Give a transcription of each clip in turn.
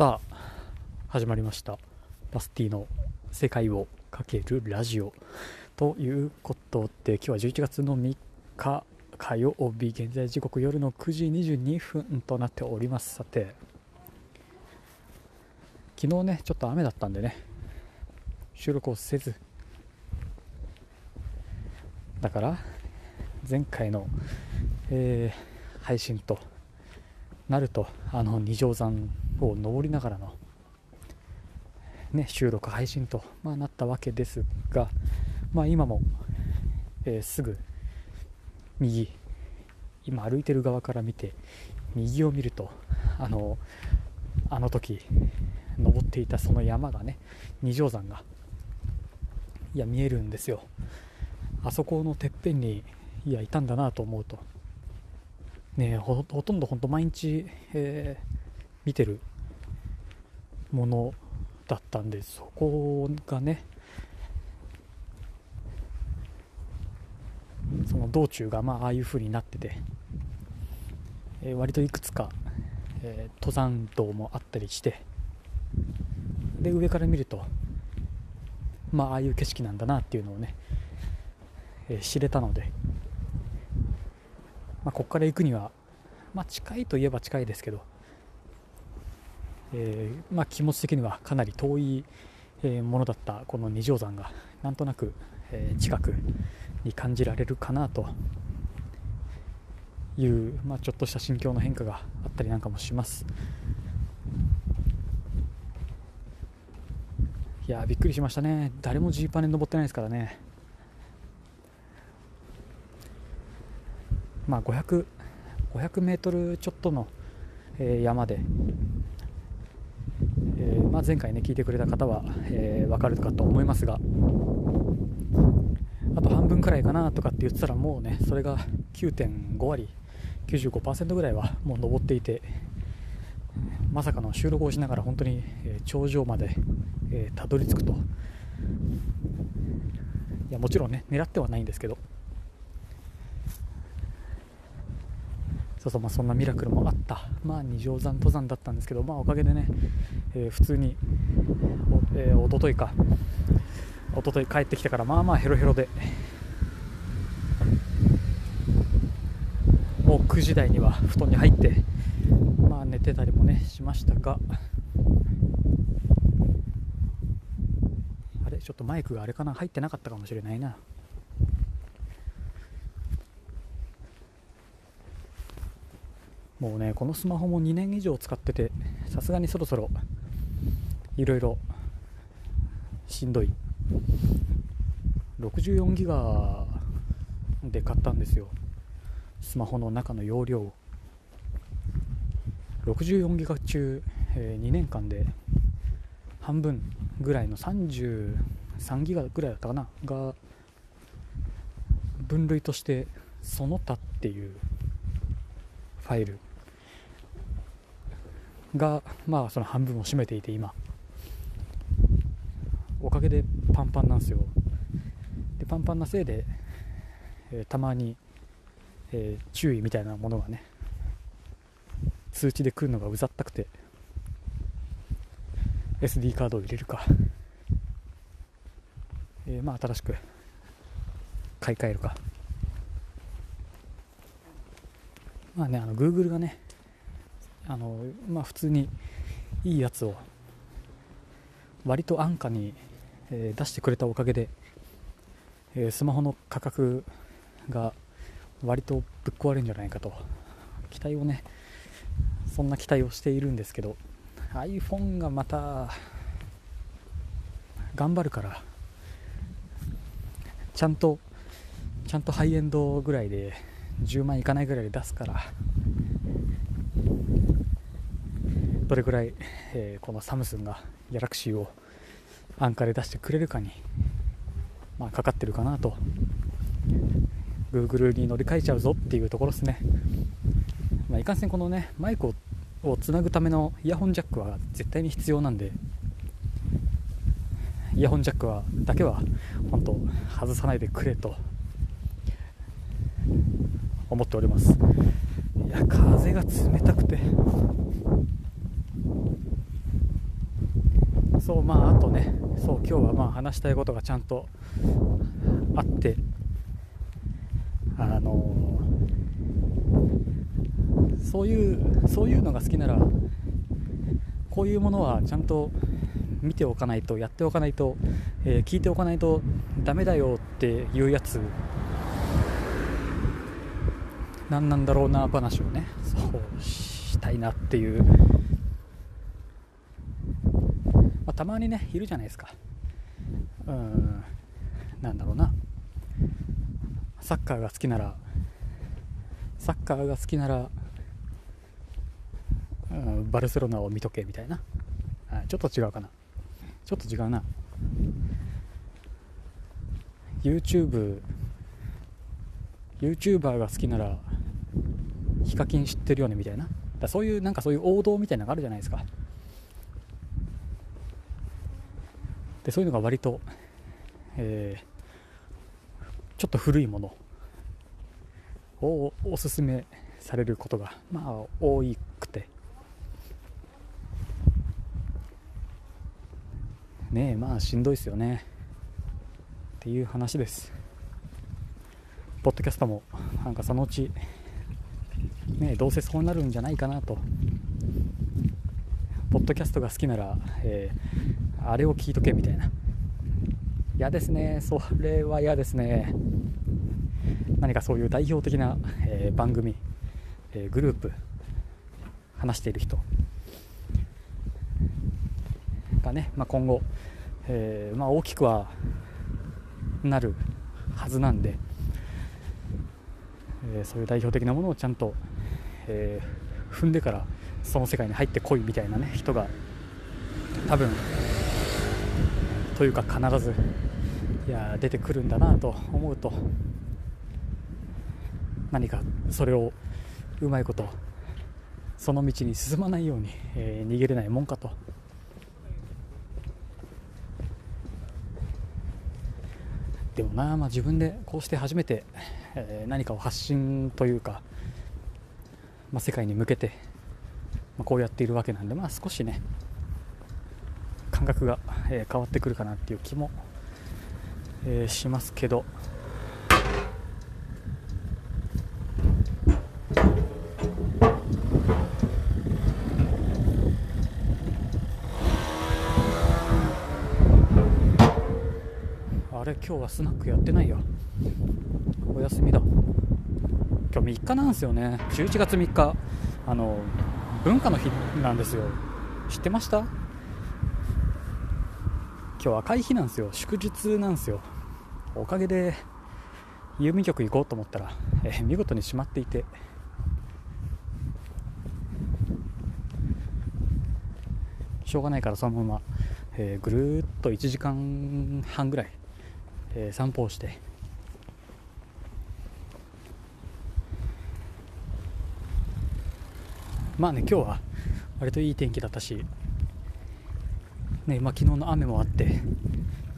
さあ始まりました。バスティの世界をかけるラジオ。ということで今日は11月の3日火曜日現在時刻夜の9時22分となっております。さて昨日ねちょっと雨だったんでね収録をせずだから前回の、えー、配信となるとあの二条山を登りながらの、ね、収録配信と、まあ、なったわけですが、まあ、今も、えー、すぐ右今歩いてる側から見て右を見るとあのあの時登っていたその山がね二条山がいや見えるんですよ。あそこのてっぺんにいやいたんだなと思うとねほとんど本当毎日、えー、見てるものだったんでそこがねその道中がまあああいう風になってて、えー、割といくつか、えー、登山道もあったりしてで上から見るとまあああいう景色なんだなっていうのをね、えー、知れたので、まあ、ここから行くには、まあ、近いといえば近いですけどえー、まあ、気持ち的にはかなり遠い、ものだったこの二条山がなんとなく、え、近くに感じられるかなという、まあ、ちょっとした心境の変化があったりなんかもします。いやびっくりしましたね。誰もジーパンで登ってないですからね。まあ500 500メートルちょっとの、えー、山で、あ、前回ね聞いてくれた方は、えー、分かるかと思いますがあと半分くらいかなとかって言ってたらもうねそれが9.5割95%ぐらいはもう登っていてまさかの収録をしながら本当に、頂上まで、たどり着くと。いやもちろんね狙ってはないんですけど。そうそうまあ、そんなミラクルもあった、まあ、二条山登山だったんですけど、まあ、おかげでね、えー、普通にお、えー、おとといか。おととい帰ってきてからまあまあヘロヘロで。もう9時台には布団に入ってまあ寝てたりもねしましたが。あれちょっとマイクがあれかな？入ってなかったかもしれないな。もうねこのスマホも2年以上使っててさすがにそろそろいろい。ろしんどい64ギガで買ったんですよ。スマホの中の容量64ギガ中、えー、2年間で半分ぐらいの33ギガぐらいだったかなが分類としてその他っていうファイルが、まあ、その半分を占めていて今。おかげでパンパンなんですよ。でパンパンなせいで、えー、たまに、えー、注意みたいなものがね通知で来るのがうざったくて SD カードを入れるか、えー、まあ新しく買い替えるか。まあねあの Google がねあのまあ普通にいいやつを割と安価に、えー、出してくれたおかげで、えー、スマホの価格が割とぶっ壊れるんじゃないかと。期待をねそんな期待をしているんですけど iPhone がまた頑張るからちゃんとちゃんとハイエンドぐらいで10万いかないぐらいで出すからどれくらい、えー、このサムスンがギャラクシーを安価で出してくれるかに、まあ、かかってるかなと。Google に乗り換えちゃうぞっていうところですね、まあ、いかんせんこのねマイクをつなぐためのイヤホンジャックは絶対に必要なんでイヤホンジャックはだけは本当外さないでくれと。思っております。いや風が冷たくて。そうまああとねそう今日はまあ話したいことがちゃんとあってあのそういうそういうのが好きならこういうものはちゃんと見ておかないとやっておかないと、えー、聞いておかないとダメだよっていうやつ何なんだろうな話をねそうしたいなっていう、まあ、たまにねいるじゃないですか。うんなんだろうな。サッカーが好きならサッカーが好きなら、うん、バルセロナを見とけみたいな。ちょっと違うかな。ちょっと違うな。YouTube YouTuber が好きならヒカキン知ってるよねみたいな。だそういうなんかそういう王道みたいなのがあるじゃないですか。でそういうのが割と、えー、ちょっと古いものをおすすめされることがまあ多くて。ねえまあしんどいですよね。っていう話です。ポッドキャストもなんかそのうちねどうせそうなるんじゃないかなと。ポッドキャストが好きなら、えー、あれを聞いとけみたいな。嫌ですね。それは嫌ですね。何かそういう代表的な、えー、番組、えー、グループ話している人。がね、まあ、今後、えー、まあ、大きくはなるはずなんで、えそういう代表的なものをちゃんと、え踏んでからその世界に入ってこいみたいなね人が多分というか必ずいや出てくるんだなと思うと何かそれをうまいことその道に進まないように、えー、逃げれないもんかと。でもな、まあ、自分でこうして初めて、えー、何かを発信というか、まあ、世界に向けて、まあ、こうやっているわけなんで、まあ、少しね感覚が、えー、変わってくるかなっていう気も、えー、しますけど。あれ今日はスナックやってないよ。お休みだ。今日3日なんですよね。11月3日。あの文化の日なんですよ。知ってました？今日赤い日なんですよ。祝日なんですよ。おかげで郵便局行こうと思ったら、えー、見事に閉まっていて。しょうがないからそのまま、えー、ぐるっと1時間半ぐらいえー、散歩をして。まあね今日は割といい天気だったし、ねまあ、昨日の雨もあって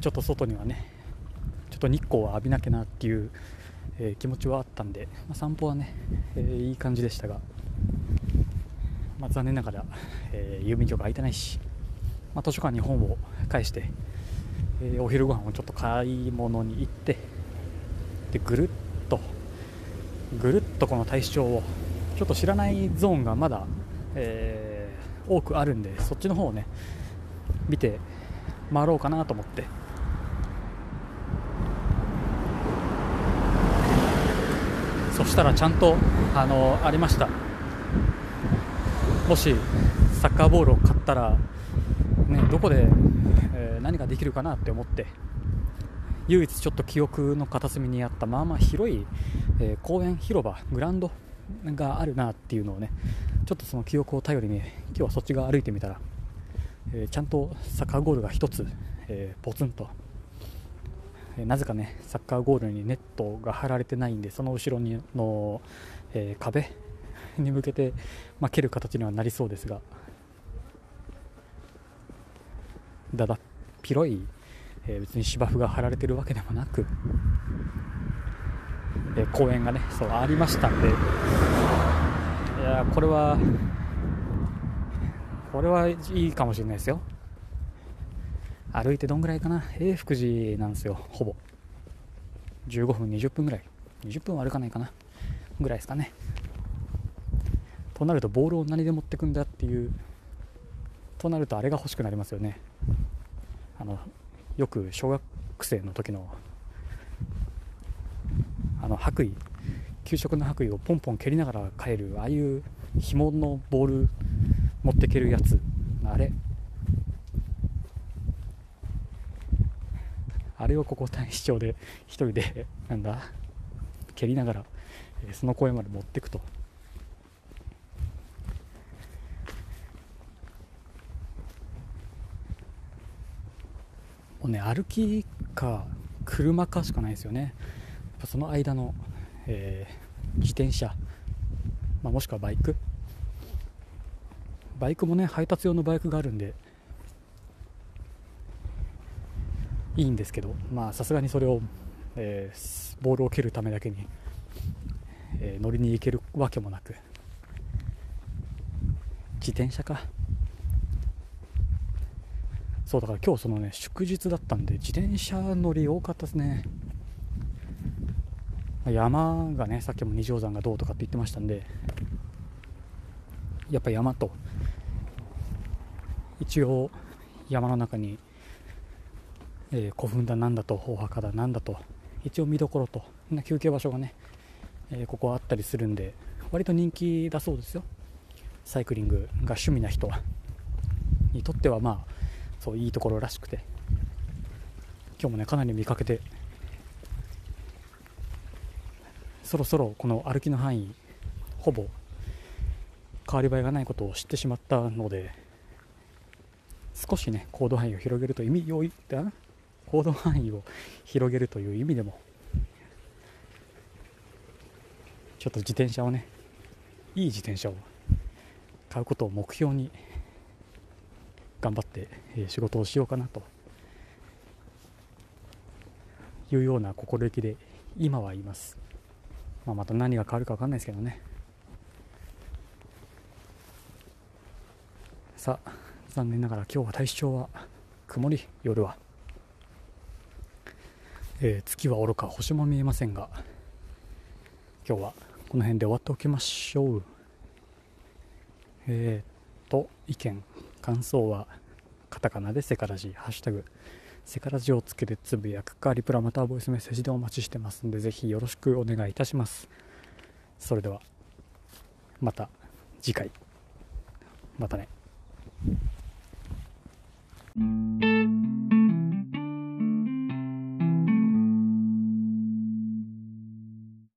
ちょっと外にはねちょっと日光は浴びなきゃなっていう、えー、気持ちはあったんで、まあ、散歩はね、えー、いい感じでしたが、まあ、残念ながら、えー、郵便局空いてないし、まあ、図書館に本を返してえー、お昼ご飯をちょっと買い物に行ってでぐるっとぐるっとこの対象をちょっと知らないゾーンがまだ、えー、多くあるんでそっちの方をね見て回ろうかなと思って。そしたらちゃんとあのありました。もしサッカーボールを買ったら、ね、どこでえ何ができるかなって思って。唯一ちょっと記憶の片隅にあったまあまあ広い、えー、公園広場グラウンドがあるなっていうのをねちょっとその記憶を頼りに今日はそっち側歩いてみたら、え、ちゃんとサッカーゴールが1つ、えー、ポツンと、えなぜかねサッカーゴールにネットが張られてないんでその後ろにの、え壁に向けて、まあ、蹴る形にはなりそうですが。だだっ広い、え、別に芝生が張られてるわけでもなく、え、公園がねそうありましたんで。いやこれはこれはいいかもしれないですよ。歩いてどんぐらいかな？永福寺なんですよほぼ。15分20分ぐらい。20分は歩かないかな？ぐらいですかね。となるとボールを何で持ってくんだっていうとなるとあれが欲しくなりますよね。あのよく小学生の時のあの白衣給食の白衣をポンポン蹴りながら帰るああいう紐のボール持ってけるやつ。あれ？あれをここ大使町で一人でなんだ？蹴りながら、その公園まで持っていくと。もうね歩きか車かしかないですよね。その間の、えー、自転車、まあ、もしくはバイク。バイクもね配達用のバイクがあるんでいいんですけどまあさすがにそれを、えー、ボールを蹴るためだけに、えー、乗りに行けるわけもなく自転車か。そうだから今日そのね祝日だったんで自転車乗り多かったですね。山がねさっきも二条山がどうとかって言ってましたんでやっぱ山と一応山の中に、えー、古墳だなんだとお墓だなんだと一応見どころとな休憩場所がね、えー、ここあったりするんで割と人気だそうですよ。サイクリングが趣味な人にとってはまあそういいところらしくて。今日もねかなり見かけてそろそろこの歩きの範囲ほぼ変わり映えがないことを知ってしまったので少しね行動範囲を広げると意味良い行動範囲を広げるという意味でもちょっと自転車をねいい自転車を買うことを目標に頑張って、え仕事をしようかなというような心意気で今はいます、まあ、また何が変わるか分かんないですけどね。さあ。残念ながら今日は大正は曇り夜は、えー、月はおろか星も見えませんが今日はこの辺で終わっておきましょう。えー、と意見感想はカタカナでセカラジハッシュタグセカラジをつけてつぶやくかリプラまたはボイスメッセージでお待ちしてますのでぜひよろしくお願いいたします。それではまた次回。またね。Thank you.